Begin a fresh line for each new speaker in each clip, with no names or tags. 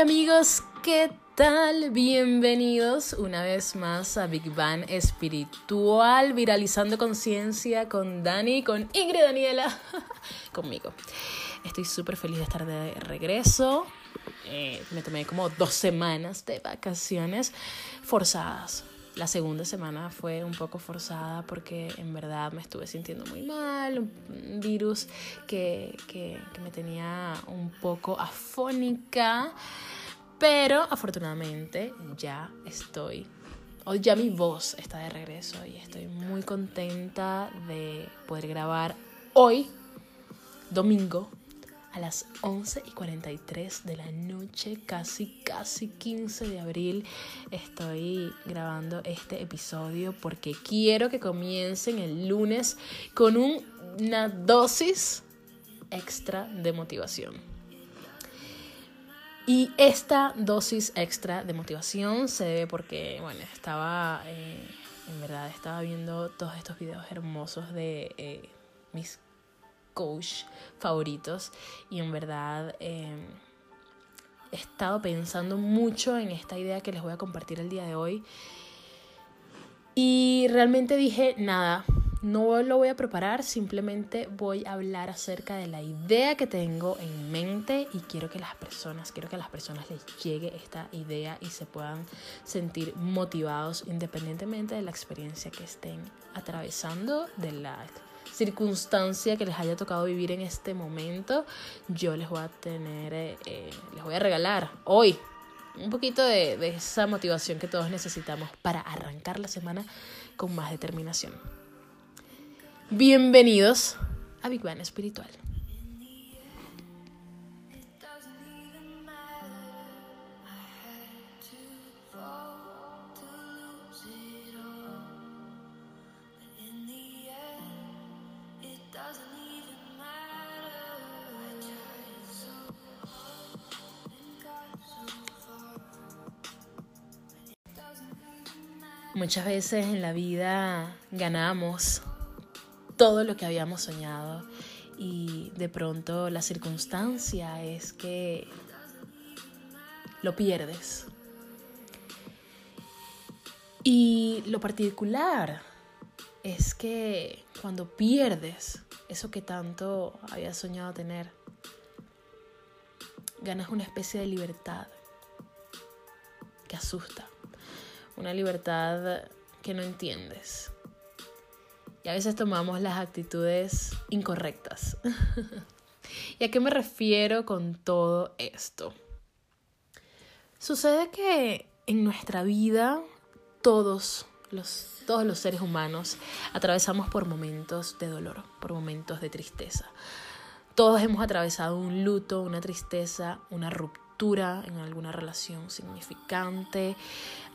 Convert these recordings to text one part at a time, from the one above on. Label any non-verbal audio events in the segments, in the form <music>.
Amigos, ¿qué tal? Bienvenidos una vez más a Big Bang Espiritual, viralizando conciencia con Dani, con Ingrid Daniela, <laughs> conmigo. Estoy súper feliz de estar de regreso. Eh, me tomé como dos semanas de vacaciones forzadas. La segunda semana fue un poco forzada porque en verdad me estuve sintiendo muy mal, un virus que, que, me tenía un poco afónica, pero afortunadamente ya estoy, hoy ya mi voz está de regreso y estoy muy contenta de poder grabar hoy, domingo, a las 11 y 43 de la noche, casi, casi 15 de abril, estoy grabando este episodio porque quiero que comiencen el lunes con una dosis extra de motivación. Y esta dosis extra de motivación se debe porque, bueno, estaba, eh, en verdad, estaba viendo todos estos videos hermosos de eh, mis coach favoritos. Y en verdad eh, he estado pensando mucho en esta idea que les voy a compartir el día de hoy. Y realmente dije nada no lo voy a preparar simplemente voy a hablar acerca de la idea que tengo en mente y quiero que las personas quiero que a las personas les llegue esta idea y se puedan sentir motivados independientemente de la experiencia que estén atravesando de la circunstancia que les haya tocado vivir en este momento, yo les voy a tener, eh, eh, les voy a regalar hoy un poquito de, esa motivación que todos necesitamos para arrancar la semana con más determinación. Bienvenidos a Big Bang Espiritual. Muchas veces en la vida ganamos todo lo que habíamos soñado y de pronto la circunstancia es que lo pierdes. Y lo particular es que cuando pierdes eso que tanto habías soñado tener, ganas una especie de libertad que asusta una libertad que no entiendes. Y a veces tomamos las actitudes incorrectas. <laughs> ¿Y a qué me refiero con todo esto? Sucede que en nuestra vida todos los, todos los seres humanos atravesamos por momentos de dolor, por momentos de tristeza. Todos hemos atravesado un luto, una tristeza, una ruptura en alguna relación significante.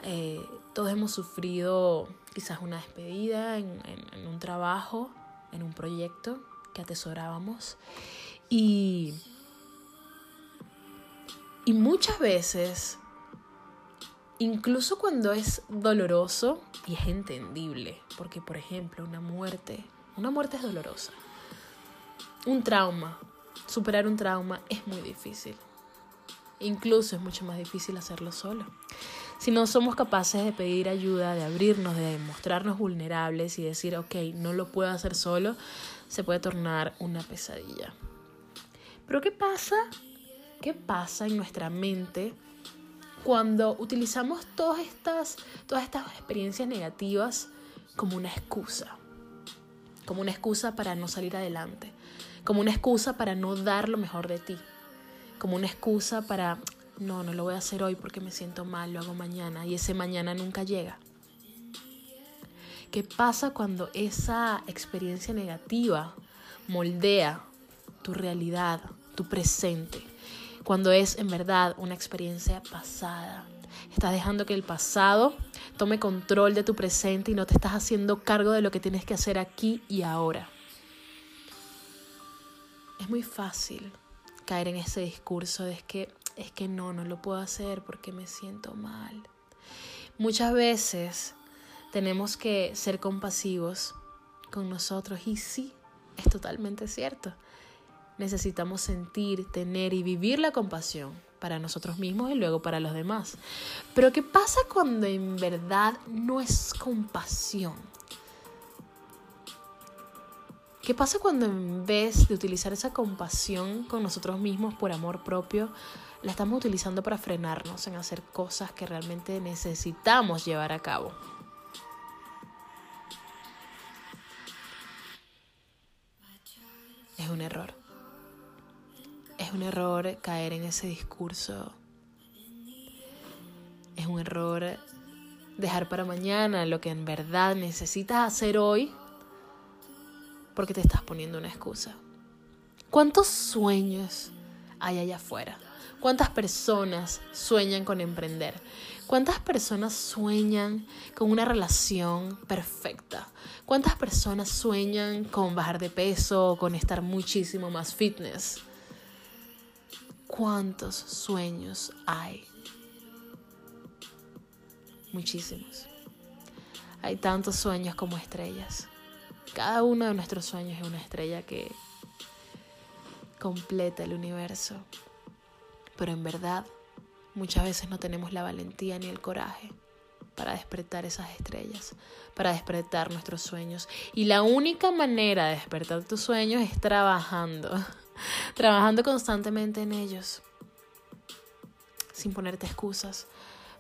Eh, todos hemos sufrido quizás una despedida en, un trabajo, en un proyecto que atesorábamos. Y, y muchas veces, incluso cuando es doloroso, y es entendible, porque por ejemplo una muerte, una muerte es dolorosa. Un trauma, superar un trauma es muy difícil. Incluso es mucho más difícil hacerlo solo. Si no somos capaces de pedir ayuda, de abrirnos, de mostrarnos vulnerables y decir, ok, no lo puedo hacer solo, se puede tornar una pesadilla. Pero ¿qué pasa? ¿Qué pasa en nuestra mente cuando utilizamos todas estas, todas estas experiencias negativas como una excusa? Como una excusa para no salir adelante, como una excusa para no dar lo mejor de ti como una excusa para, no, no lo voy a hacer hoy porque me siento mal, lo hago mañana y ese mañana nunca llega. ¿Qué pasa cuando esa experiencia negativa moldea tu realidad, tu presente? Cuando es en verdad una experiencia pasada. Estás dejando que el pasado tome control de tu presente y no te estás haciendo cargo de lo que tienes que hacer aquí y ahora. Es muy fácil caer en ese discurso de es que es que no, no lo puedo hacer porque me siento mal. Muchas veces tenemos que ser compasivos con nosotros y sí, es totalmente cierto. Necesitamos sentir, tener y vivir la compasión para nosotros mismos y luego para los demás. Pero ¿qué pasa cuando en verdad no es compasión? ¿Qué pasa cuando en vez de utilizar esa compasión con nosotros mismos por amor propio, la estamos utilizando para frenarnos en hacer cosas que realmente necesitamos llevar a cabo? Es un error. Es un error caer en ese discurso. Es un error dejar para mañana lo que en verdad necesitas hacer hoy porque te estás poniendo una excusa. ¿Cuántos sueños hay allá afuera? ¿Cuántas personas sueñan con emprender? ¿Cuántas personas sueñan con una relación perfecta? ¿Cuántas personas sueñan con bajar de peso o con estar muchísimo más fitness? ¿Cuántos sueños hay? Muchísimos. Hay tantos sueños como estrellas. Cada uno de nuestros sueños es una estrella que completa el universo. Pero en verdad, muchas veces no tenemos la valentía ni el coraje para despertar esas estrellas, para despertar nuestros sueños. Y la única manera de despertar tus sueños es trabajando <laughs> trabajando constantemente en ellos, sin ponerte excusas,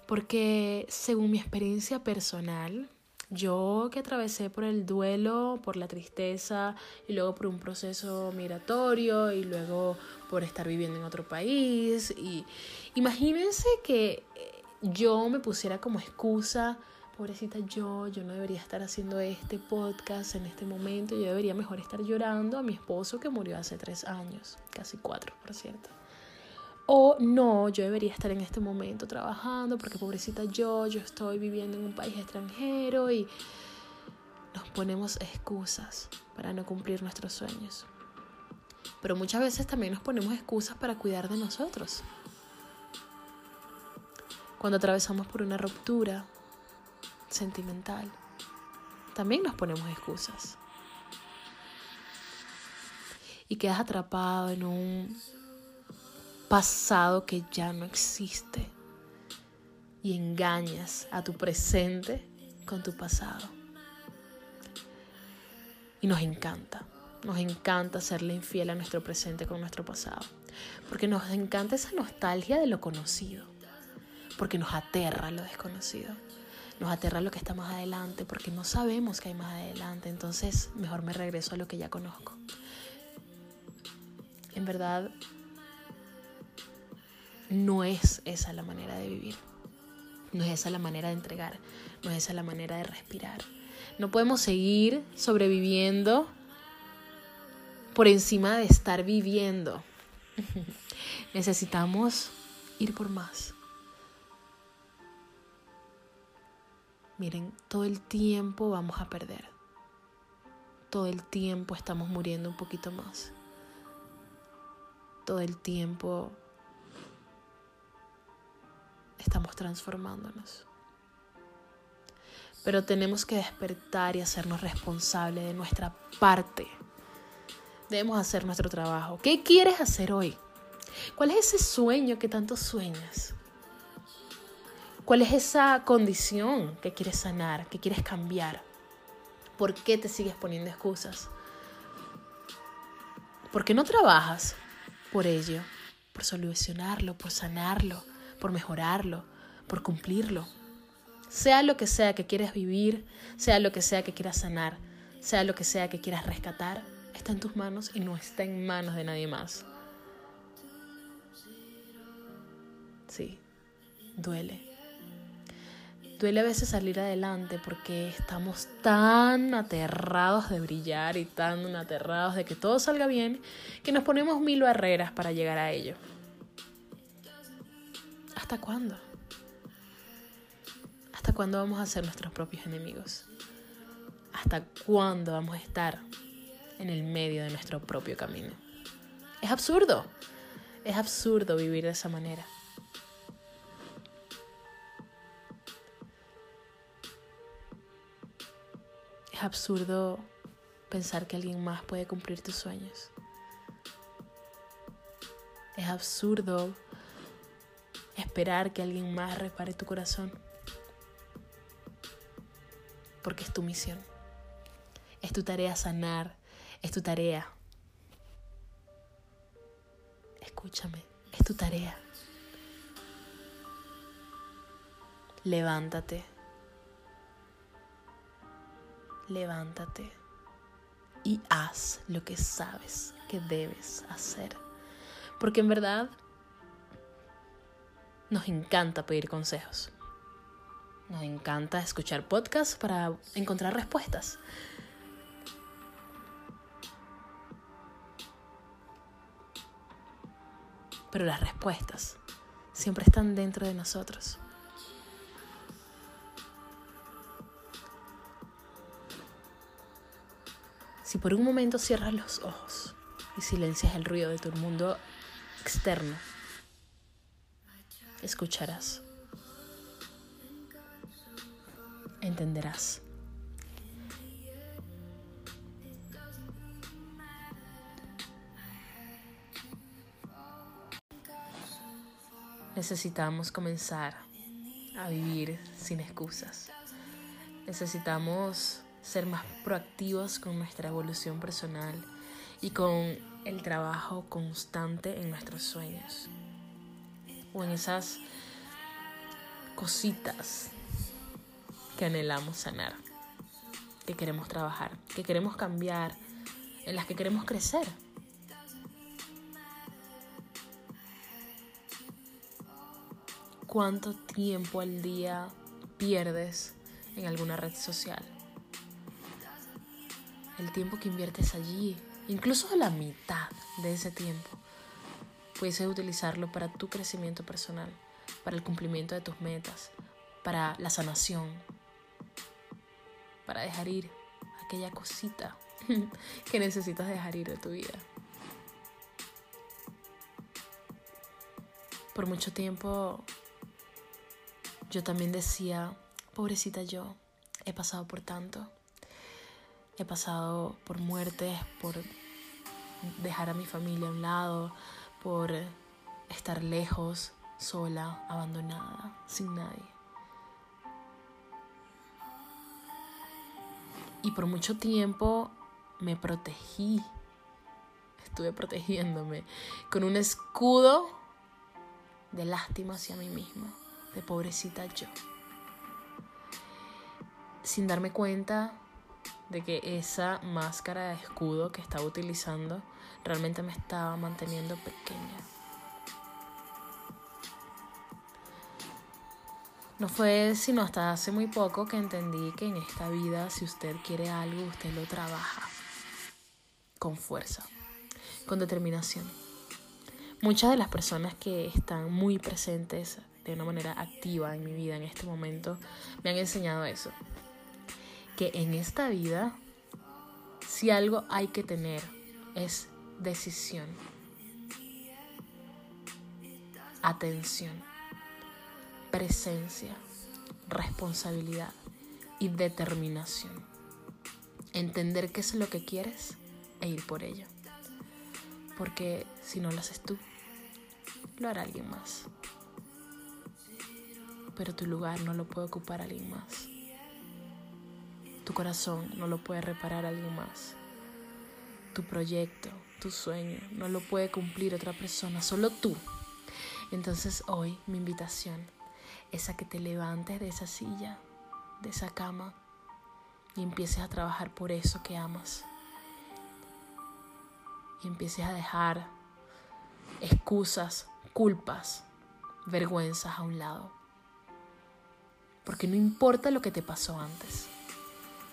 porque según mi experiencia personal, yo que atravesé por el duelo, por la tristeza y luego por un proceso migratorio y luego por estar viviendo en otro país y imagínense que yo me pusiera como excusa pobrecita yo, yo no debería estar haciendo este podcast en este momento, yo debería mejor estar llorando a mi esposo que murió hace tres años, casi cuatro, por cierto. O no, yo debería estar en este momento trabajando porque pobrecita yo, yo estoy viviendo en un país extranjero y nos ponemos excusas para no cumplir nuestros sueños. Pero muchas veces también nos ponemos excusas para cuidar de nosotros. Cuando atravesamos por una ruptura, sentimental, también nos ponemos excusas. Y quedas atrapado en un pasado que ya no existe. Y engañas a tu presente con tu pasado. Y nos encanta, nos encanta serle infiel a nuestro presente con nuestro pasado. Porque nos encanta esa nostalgia de lo conocido. Porque nos aterra lo desconocido nos aterra lo que está más adelante porque no sabemos qué hay más adelante. Entonces, mejor me regreso a lo que ya conozco. En verdad, no es esa la manera de vivir. No es esa la manera de entregar. No es esa la manera de respirar. No podemos seguir sobreviviendo por encima de estar viviendo. <laughs> Necesitamos ir por más. Miren, todo el tiempo vamos a perder. Todo el tiempo estamos muriendo un poquito más. Todo el tiempo estamos transformándonos. Pero tenemos que despertar y hacernos responsables de nuestra parte. Debemos hacer nuestro trabajo. ¿Qué quieres hacer hoy? ¿Cuál es ese sueño que tanto sueñas? ¿Cuál es esa condición que quieres sanar, que quieres cambiar? ¿Por qué te sigues poniendo excusas? ¿Por qué no trabajas por ello? Por solucionarlo, por sanarlo, por mejorarlo, por cumplirlo. Sea lo que sea que quieras vivir, sea lo que sea que quieras sanar, sea lo que sea que quieras rescatar, está en tus manos y no está en manos de nadie más. Sí, duele Duele a veces salir adelante porque estamos tan aterrados de brillar y tan aterrados de que todo salga bien que nos ponemos mil barreras para llegar a ello. ¿Hasta cuándo? ¿Hasta cuándo vamos a ser nuestros propios enemigos? ¿Hasta cuándo vamos a estar en el medio de nuestro propio camino? Es absurdo. Es absurdo vivir de esa manera. Es absurdo pensar que alguien más puede cumplir tus sueños. Es absurdo esperar que alguien más repare tu corazón. Porque es tu misión. Es tu tarea sanar. Es tu tarea. Escúchame. Es tu tarea. Levántate. Levántate y haz lo que sabes que debes hacer. Porque en verdad nos encanta pedir consejos. Nos encanta escuchar podcasts para encontrar respuestas. Pero las respuestas siempre están dentro de nosotros. Si por un momento cierras los ojos y silencias el ruido de tu mundo externo, escucharás, entenderás. Necesitamos comenzar a vivir sin excusas. Necesitamos ser más proactivos con nuestra evolución personal y con el trabajo constante en nuestros sueños o en esas cositas que anhelamos sanar, que queremos trabajar, que queremos cambiar, en las que queremos crecer. ¿Cuánto tiempo al día pierdes en alguna red social? el tiempo que inviertes allí, incluso la mitad de ese tiempo, puedes utilizarlo para tu crecimiento personal, para el cumplimiento de tus metas, para la sanación, para dejar ir aquella cosita <laughs> que necesitas dejar ir de tu vida. Por mucho tiempo yo también decía, pobrecita yo, he pasado por tanto. He pasado por muertes, por dejar a mi familia a un lado, por estar lejos, sola, abandonada, sin nadie. Y por mucho tiempo me protegí, estuve protegiéndome con un escudo de lástima hacia mí misma, de pobrecita yo. Sin darme cuenta, de que esa máscara de escudo que estaba utilizando realmente me estaba manteniendo pequeña. No fue sino hasta hace muy poco que entendí que en esta vida si usted quiere algo, usted lo trabaja con fuerza, con determinación. Muchas de las personas que están muy presentes de una manera activa en mi vida en este momento me han enseñado eso que en esta vida, si algo hay que tener, es decisión, atención, presencia, responsabilidad y determinación. Entender qué es lo que quieres e ir por ello. Porque si no lo haces tú, lo hará alguien más. Pero tu lugar no lo puede ocupar alguien más. Tu corazón no lo puede reparar alguien más. Tu proyecto, tu sueño, no lo puede cumplir otra persona, solo tú. Entonces hoy mi invitación es a que te levantes de esa silla, de esa cama, y empieces a trabajar por eso que amas. Y empieces a dejar excusas, culpas, vergüenzas a un lado. Porque no importa lo que te pasó antes.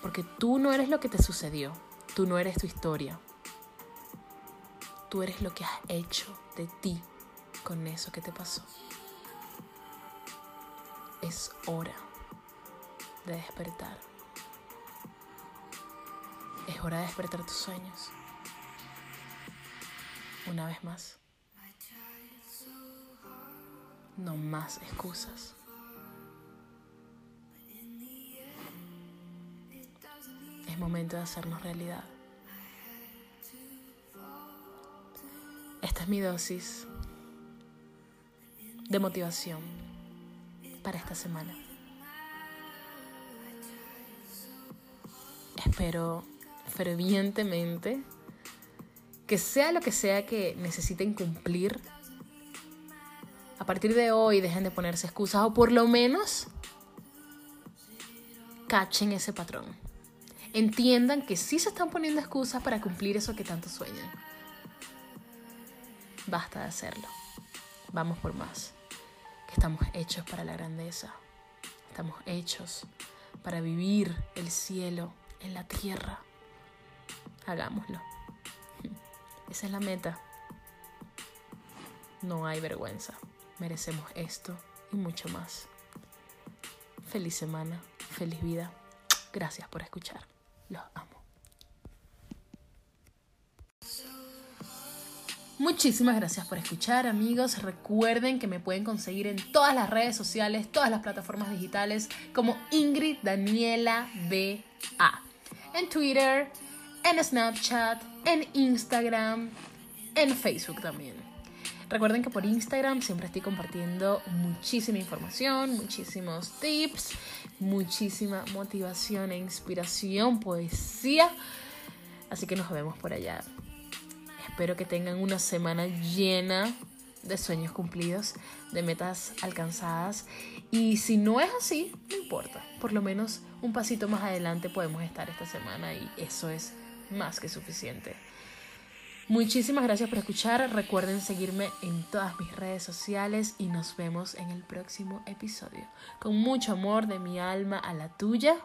Porque tú no eres lo que te sucedió, tú no eres tu historia. Tú eres lo que has hecho de ti con eso que te pasó. Es hora de despertar. Es hora de despertar tus sueños. Una vez más. No más excusas. Momento de hacernos realidad. Esta es mi dosis de motivación para esta semana. Espero fervientemente que sea lo que sea que necesiten cumplir, a partir de hoy dejen de ponerse excusas o por lo menos cachen ese patrón. Entiendan que sí se están poniendo excusas para cumplir eso que tanto sueñan. Basta de hacerlo. Vamos por más. Que estamos hechos para la grandeza. Estamos hechos para vivir el cielo en la tierra. Hagámoslo. <laughs> Esa es la meta. No hay vergüenza. Merecemos esto y mucho más. Feliz semana, feliz vida. Gracias por escuchar. Los amo. Muchísimas gracias por escuchar amigos. Recuerden que me pueden conseguir en todas las redes sociales, todas las plataformas digitales como Ingrid Daniela. En Twitter, en Snapchat, en Instagram, en Facebook también. Recuerden que por Instagram siempre estoy compartiendo muchísima información, muchísimos tips, muchísima motivación e inspiración, poesía. Así que nos vemos por allá. Espero que tengan una semana llena de sueños cumplidos, de metas alcanzadas. Y si no es así, no importa. Por lo menos un pasito más adelante podemos estar esta semana y eso es más que suficiente. Muchísimas gracias por escuchar. Recuerden seguirme en todas mis redes sociales y nos vemos en el próximo episodio. Con mucho amor de mi alma a la tuya.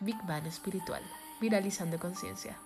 Big Bang Espiritual. Viralizando conciencia.